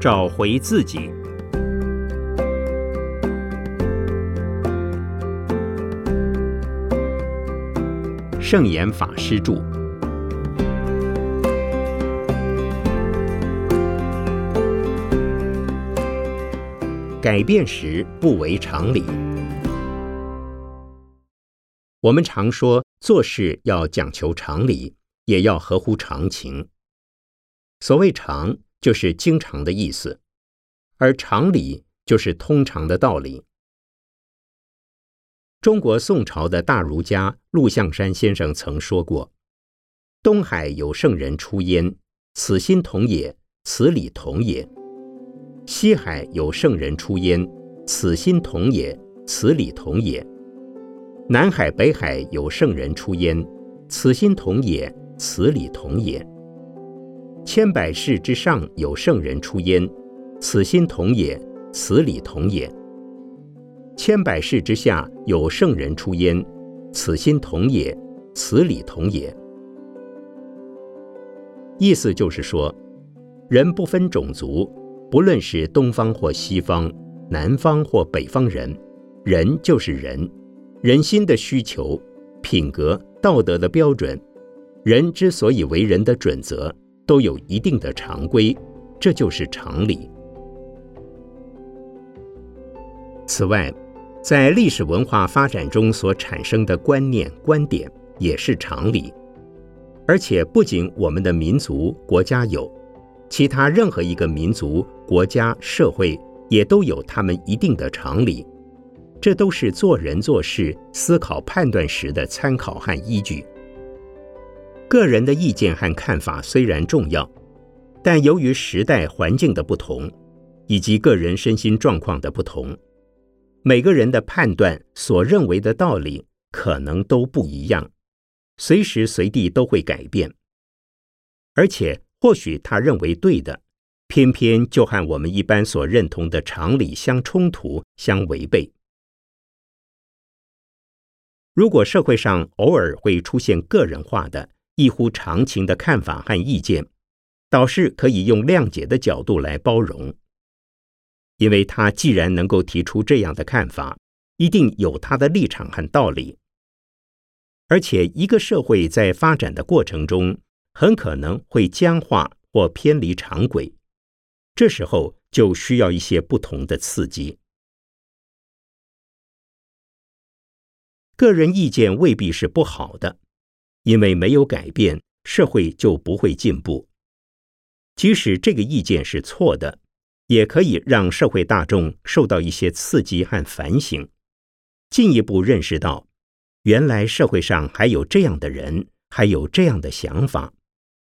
找回自己。圣严法师著。改变时不为常理。我们常说做事要讲求常理，也要合乎常情。所谓常，就是经常的意思，而常理就是通常的道理。中国宋朝的大儒家陆象山先生曾说过：“东海有圣人出焉，此心同也，此理同也；西海有圣人出焉，此心同也，此理同也；南海北海有圣人出焉，此心同也，此理同也；千百世之上有圣人出焉，此心同也，此理同也。”千百世之下有圣人出焉，此心同也，此理同也。意思就是说，人不分种族，不论是东方或西方、南方或北方人，人就是人，人心的需求、品格、道德的标准，人之所以为人的准则，都有一定的常规，这就是常理。此外，在历史文化发展中所产生的观念、观点也是常理，而且不仅我们的民族、国家有，其他任何一个民族、国家、社会也都有他们一定的常理，这都是做人做事、思考判断时的参考和依据。个人的意见和看法虽然重要，但由于时代环境的不同，以及个人身心状况的不同。每个人的判断所认为的道理可能都不一样，随时随地都会改变，而且或许他认为对的，偏偏就和我们一般所认同的常理相冲突、相违背。如果社会上偶尔会出现个人化的、异乎常情的看法和意见，倒是可以用谅解的角度来包容。因为他既然能够提出这样的看法，一定有他的立场和道理。而且，一个社会在发展的过程中，很可能会僵化或偏离常轨，这时候就需要一些不同的刺激。个人意见未必是不好的，因为没有改变，社会就不会进步。即使这个意见是错的。也可以让社会大众受到一些刺激和反省，进一步认识到，原来社会上还有这样的人，还有这样的想法，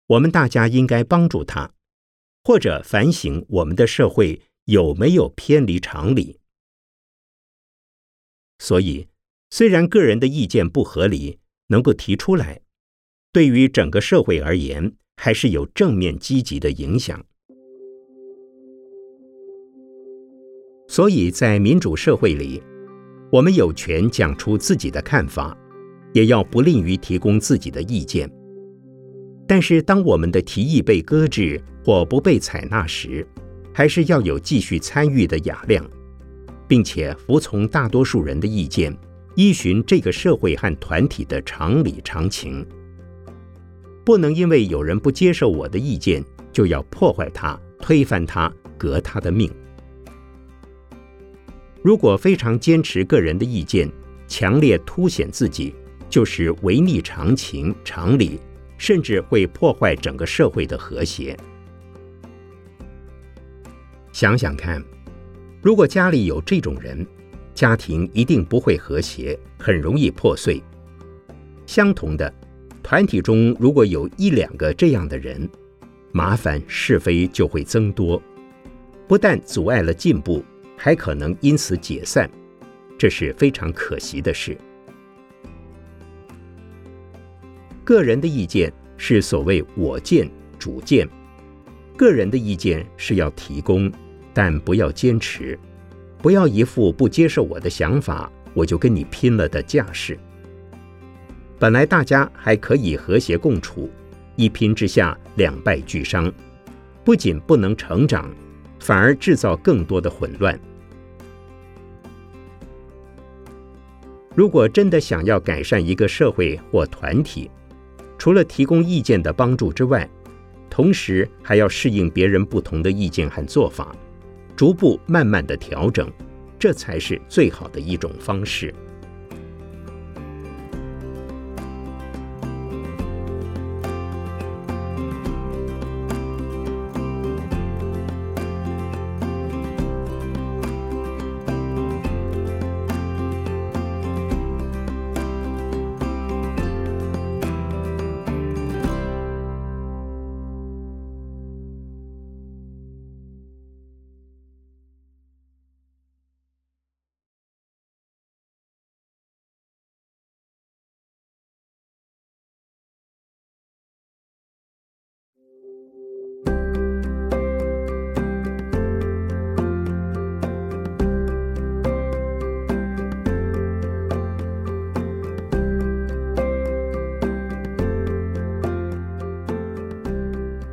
我们大家应该帮助他，或者反省我们的社会有没有偏离常理。所以，虽然个人的意见不合理，能够提出来，对于整个社会而言，还是有正面积极的影响。所以在民主社会里，我们有权讲出自己的看法，也要不吝于提供自己的意见。但是，当我们的提议被搁置或不被采纳时，还是要有继续参与的雅量，并且服从大多数人的意见，依循这个社会和团体的常理常情。不能因为有人不接受我的意见，就要破坏他、推翻他、革他的命。如果非常坚持个人的意见，强烈凸显自己，就是违逆常情、常理，甚至会破坏整个社会的和谐。想想看，如果家里有这种人，家庭一定不会和谐，很容易破碎。相同的，团体中如果有一两个这样的人，麻烦是非就会增多，不但阻碍了进步。还可能因此解散，这是非常可惜的事。个人的意见是所谓我见、主见，个人的意见是要提供，但不要坚持，不要一副不接受我的想法我就跟你拼了的架势。本来大家还可以和谐共处，一拼之下两败俱伤，不仅不能成长。反而制造更多的混乱。如果真的想要改善一个社会或团体，除了提供意见的帮助之外，同时还要适应别人不同的意见和做法，逐步慢慢的调整，这才是最好的一种方式。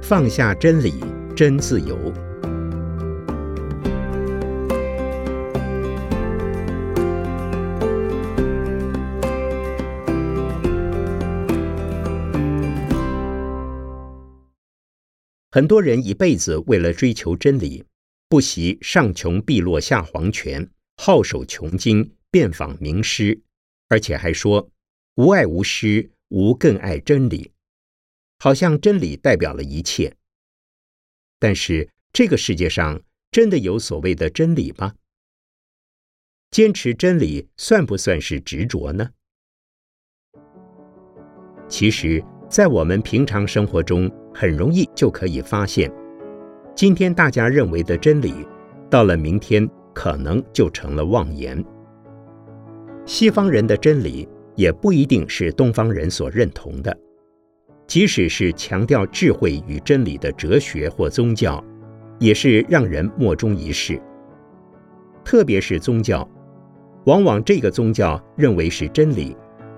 放下真理，真自由。很多人一辈子为了追求真理，不惜上穷碧落下黄泉，好守穷经，遍访名师，而且还说无爱无师，无更爱真理。好像真理代表了一切，但是这个世界上真的有所谓的真理吗？坚持真理算不算是执着呢？其实，在我们平常生活中，很容易就可以发现，今天大家认为的真理，到了明天可能就成了妄言。西方人的真理也不一定是东方人所认同的。即使是强调智慧与真理的哲学或宗教，也是让人莫衷一是。特别是宗教，往往这个宗教认为是真理，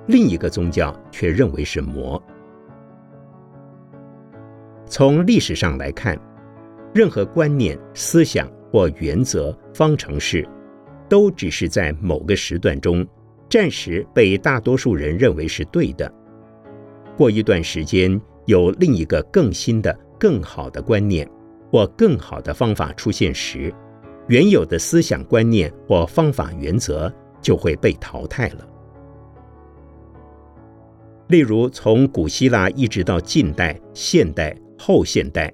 另一个宗教却认为是魔。从历史上来看，任何观念、思想或原则、方程式，都只是在某个时段中，暂时被大多数人认为是对的。过一段时间，有另一个更新的、更好的观念或更好的方法出现时，原有的思想观念或方法原则就会被淘汰了。例如，从古希腊一直到近代、现代、后现代，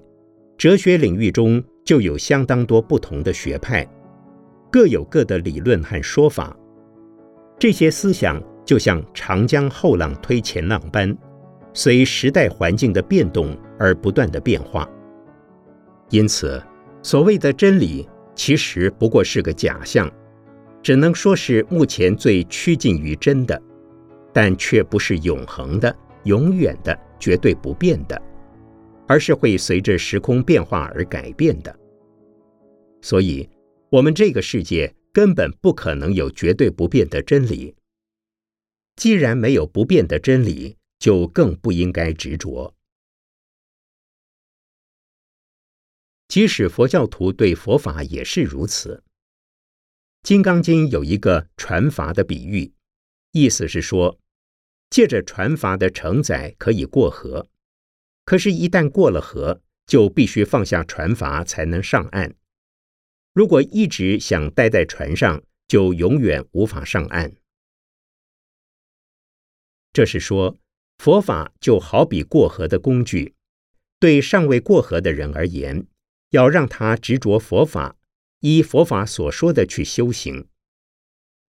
哲学领域中就有相当多不同的学派，各有各的理论和说法。这些思想就像长江后浪推前浪般。随时代环境的变动而不断的变化，因此，所谓的真理其实不过是个假象，只能说是目前最趋近于真的，但却不是永恒的、永远的、绝对不变的，而是会随着时空变化而改变的。所以，我们这个世界根本不可能有绝对不变的真理。既然没有不变的真理，就更不应该执着。即使佛教徒对佛法也是如此。《金刚经》有一个传法的比喻，意思是说，借着传法的承载可以过河，可是，一旦过了河，就必须放下船筏才能上岸。如果一直想待在船上，就永远无法上岸。这是说。佛法就好比过河的工具，对尚未过河的人而言，要让他执着佛法，依佛法所说的去修行；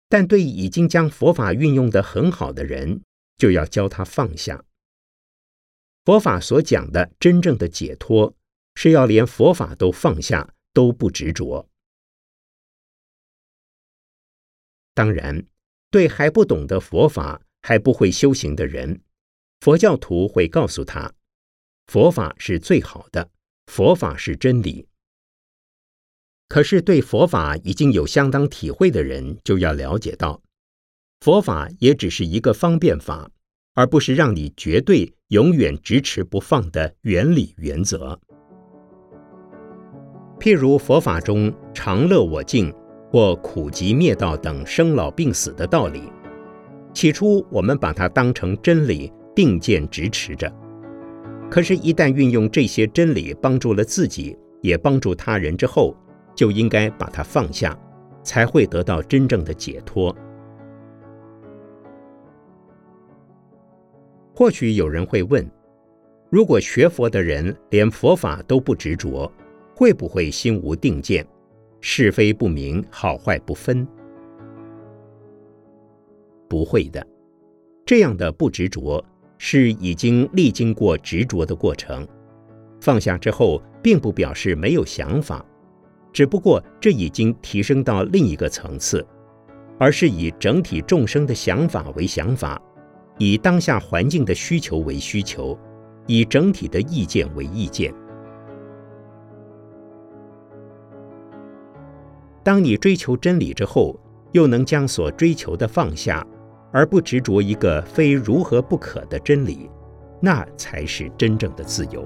但对已经将佛法运用的很好的人，就要教他放下。佛法所讲的真正的解脱，是要连佛法都放下，都不执着。当然，对还不懂得佛法、还不会修行的人，佛教徒会告诉他，佛法是最好的，佛法是真理。可是对佛法已经有相当体会的人，就要了解到，佛法也只是一个方便法，而不是让你绝对永远执持不放的原理原则。譬如佛法中常乐我净或苦集灭道等生老病死的道理，起初我们把它当成真理，并见执持着。可是，一旦运用这些真理帮助了自己，也帮助他人之后，就应该把它放下，才会得到真正的解脱。或许有人会问：如果学佛的人连佛法都不执着，会不会心无定见，是非不明，好坏不分？不会的，这样的不执着。是已经历经过执着的过程，放下之后，并不表示没有想法，只不过这已经提升到另一个层次，而是以整体众生的想法为想法，以当下环境的需求为需求，以整体的意见为意见。当你追求真理之后，又能将所追求的放下。而不执着一个非如何不可的真理，那才是真正的自由。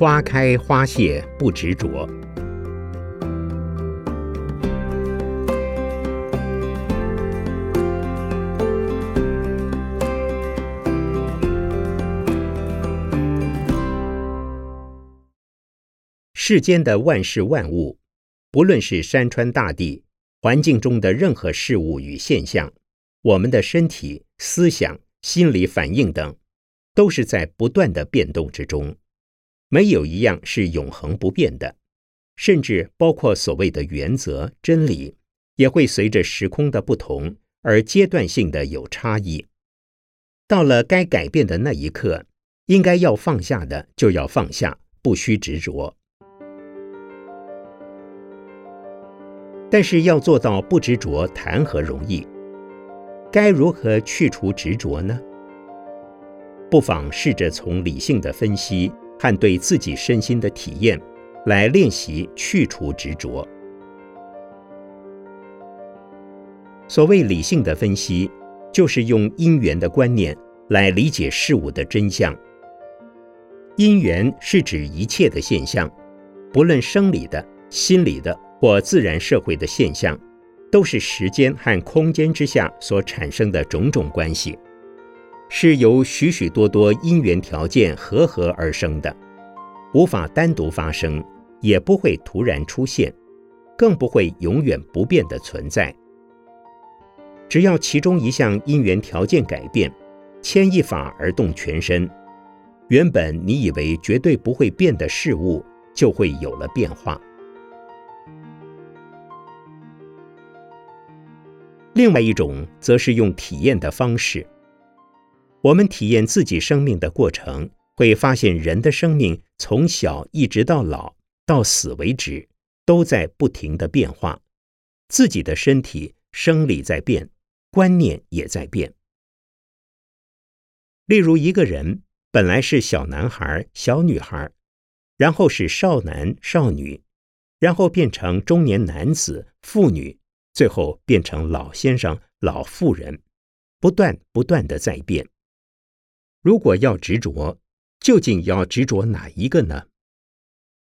花开花谢不执着。世间的万事万物，不论是山川大地、环境中的任何事物与现象，我们的身体、思想、心理反应等，都是在不断的变动之中。没有一样是永恒不变的，甚至包括所谓的原则、真理，也会随着时空的不同而阶段性的有差异。到了该改变的那一刻，应该要放下的就要放下，不需执着。但是要做到不执着，谈何容易？该如何去除执着呢？不妨试着从理性的分析。和对自己身心的体验，来练习去除执着。所谓理性的分析，就是用因缘的观念来理解事物的真相。因缘是指一切的现象，不论生理的、心理的或自然社会的现象，都是时间和空间之下所产生的种种关系。是由许许多多因缘条件合合而生的，无法单独发生，也不会突然出现，更不会永远不变的存在。只要其中一项因缘条件改变，牵一发而动全身，原本你以为绝对不会变的事物，就会有了变化。另外一种，则是用体验的方式。我们体验自己生命的过程，会发现人的生命从小一直到老到死为止，都在不停的变化。自己的身体生理在变，观念也在变。例如，一个人本来是小男孩、小女孩，然后是少男、少女，然后变成中年男子、妇女，最后变成老先生、老妇人，不断不断的在变。如果要执着，究竟要执着哪一个呢？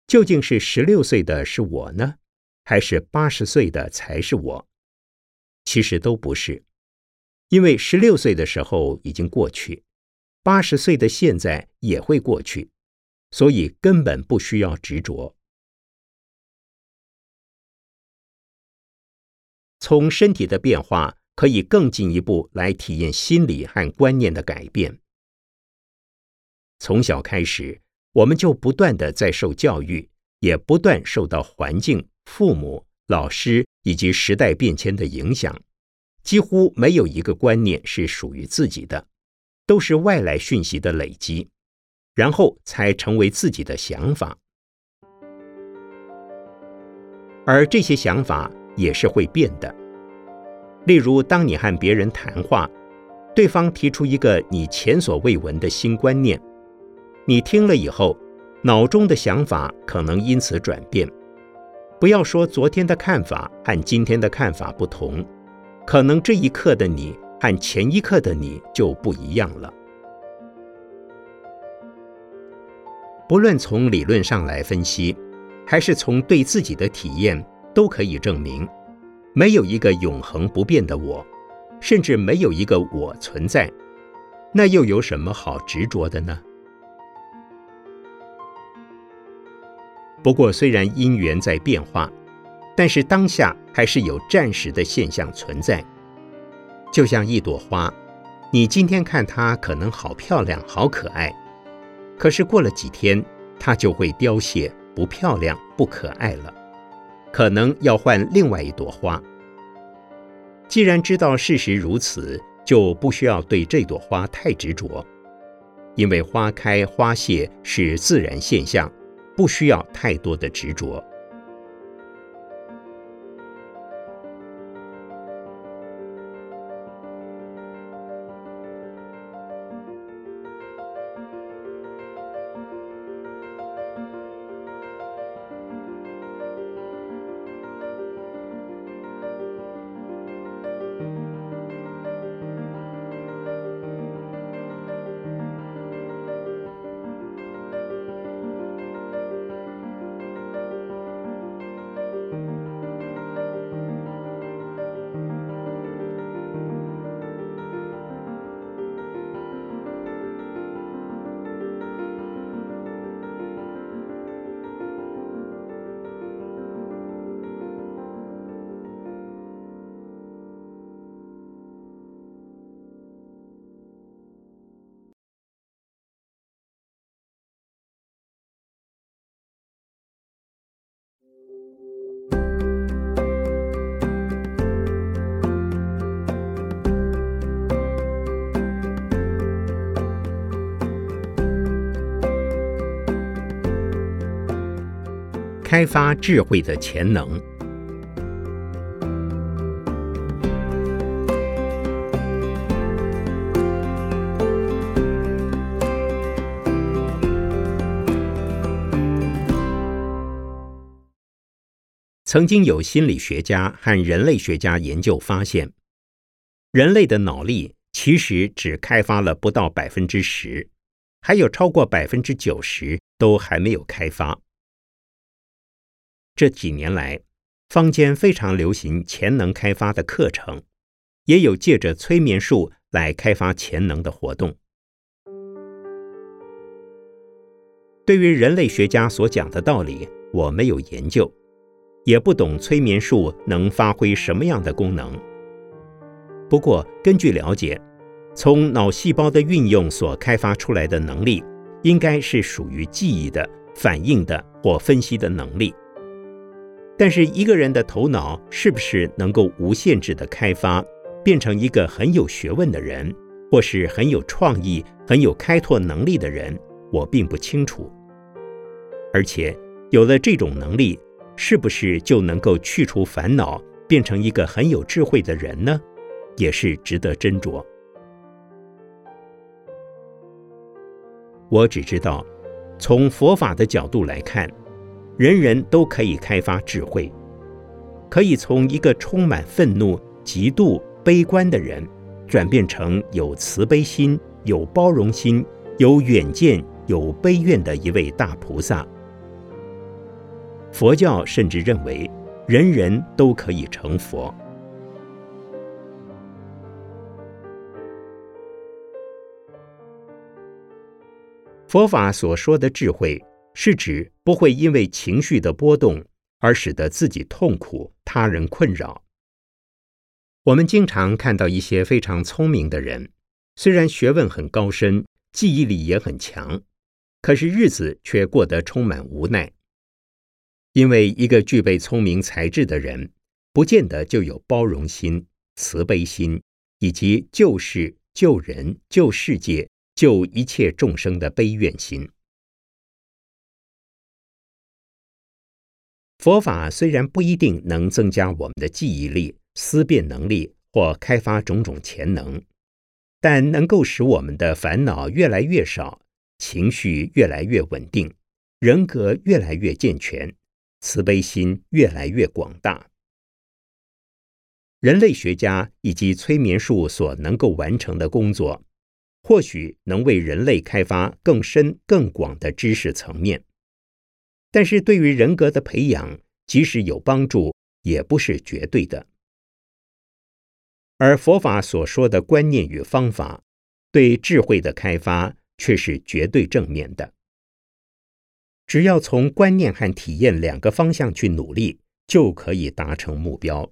究竟是十六岁的是我呢，还是八十岁的才是我？其实都不是，因为十六岁的时候已经过去，八十岁的现在也会过去，所以根本不需要执着。从身体的变化，可以更进一步来体验心理和观念的改变。从小开始，我们就不断的在受教育，也不断受到环境、父母、老师以及时代变迁的影响，几乎没有一个观念是属于自己的，都是外来讯息的累积，然后才成为自己的想法。而这些想法也是会变的。例如，当你和别人谈话，对方提出一个你前所未闻的新观念。你听了以后，脑中的想法可能因此转变。不要说昨天的看法和今天的看法不同，可能这一刻的你和前一刻的你就不一样了。不论从理论上来分析，还是从对自己的体验，都可以证明，没有一个永恒不变的我，甚至没有一个我存在。那又有什么好执着的呢？不过，虽然因缘在变化，但是当下还是有暂时的现象存在。就像一朵花，你今天看它可能好漂亮、好可爱，可是过了几天，它就会凋谢，不漂亮、不可爱了，可能要换另外一朵花。既然知道事实如此，就不需要对这朵花太执着，因为花开花谢是自然现象。不需要太多的执着。开发智慧的潜能。曾经有心理学家和人类学家研究发现，人类的脑力其实只开发了不到百分之十，还有超过百分之九十都还没有开发。这几年来，坊间非常流行潜能开发的课程，也有借着催眠术来开发潜能的活动。对于人类学家所讲的道理，我没有研究，也不懂催眠术能发挥什么样的功能。不过，根据了解，从脑细胞的运用所开发出来的能力，应该是属于记忆的、反应的或分析的能力。但是一个人的头脑是不是能够无限制的开发，变成一个很有学问的人，或是很有创意、很有开拓能力的人，我并不清楚。而且有了这种能力，是不是就能够去除烦恼，变成一个很有智慧的人呢？也是值得斟酌。我只知道，从佛法的角度来看。人人都可以开发智慧，可以从一个充满愤怒、极度悲观的人，转变成有慈悲心、有包容心、有远见、有悲愿的一位大菩萨。佛教甚至认为人人都可以成佛。佛法所说的智慧，是指不会因为情绪的波动而使得自己痛苦、他人困扰。我们经常看到一些非常聪明的人，虽然学问很高深，记忆力也很强，可是日子却过得充满无奈。因为一个具备聪明才智的人，不见得就有包容心、慈悲心，以及救世、救人、救世界。救一切众生的悲愿心。佛法虽然不一定能增加我们的记忆力、思辨能力或开发种种潜能，但能够使我们的烦恼越来越少，情绪越来越稳定，人格越来越健全，慈悲心越来越广大。人类学家以及催眠术所能够完成的工作。或许能为人类开发更深更广的知识层面，但是对于人格的培养，即使有帮助，也不是绝对的。而佛法所说的观念与方法，对智慧的开发却是绝对正面的。只要从观念和体验两个方向去努力，就可以达成目标。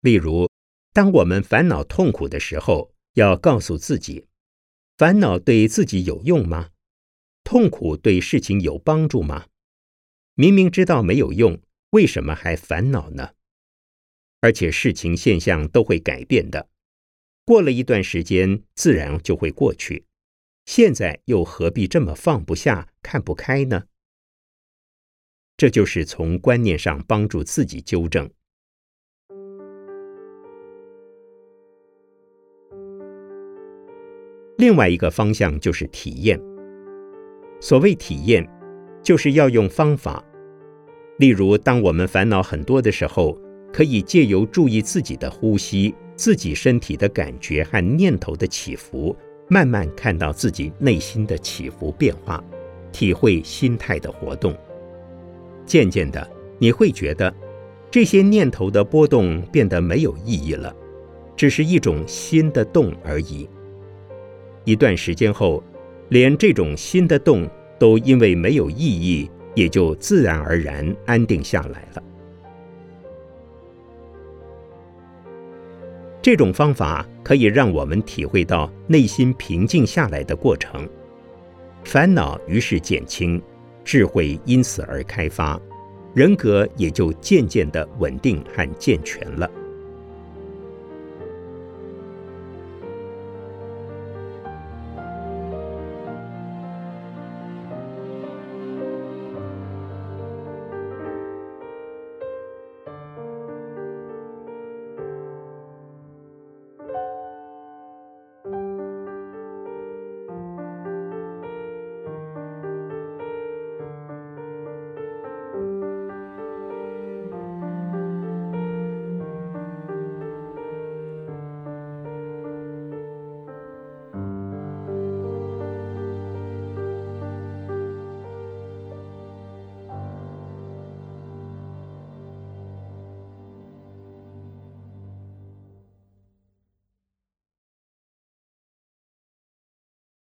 例如。当我们烦恼痛苦的时候，要告诉自己：烦恼对自己有用吗？痛苦对事情有帮助吗？明明知道没有用，为什么还烦恼呢？而且事情现象都会改变的，过了一段时间，自然就会过去。现在又何必这么放不下、看不开呢？这就是从观念上帮助自己纠正。另外一个方向就是体验。所谓体验，就是要用方法。例如，当我们烦恼很多的时候，可以借由注意自己的呼吸、自己身体的感觉和念头的起伏，慢慢看到自己内心的起伏变化，体会心态的活动。渐渐的，你会觉得这些念头的波动变得没有意义了，只是一种心的动而已。一段时间后，连这种新的动都因为没有意义，也就自然而然安定下来了。这种方法可以让我们体会到内心平静下来的过程，烦恼于是减轻，智慧因此而开发，人格也就渐渐的稳定和健全了。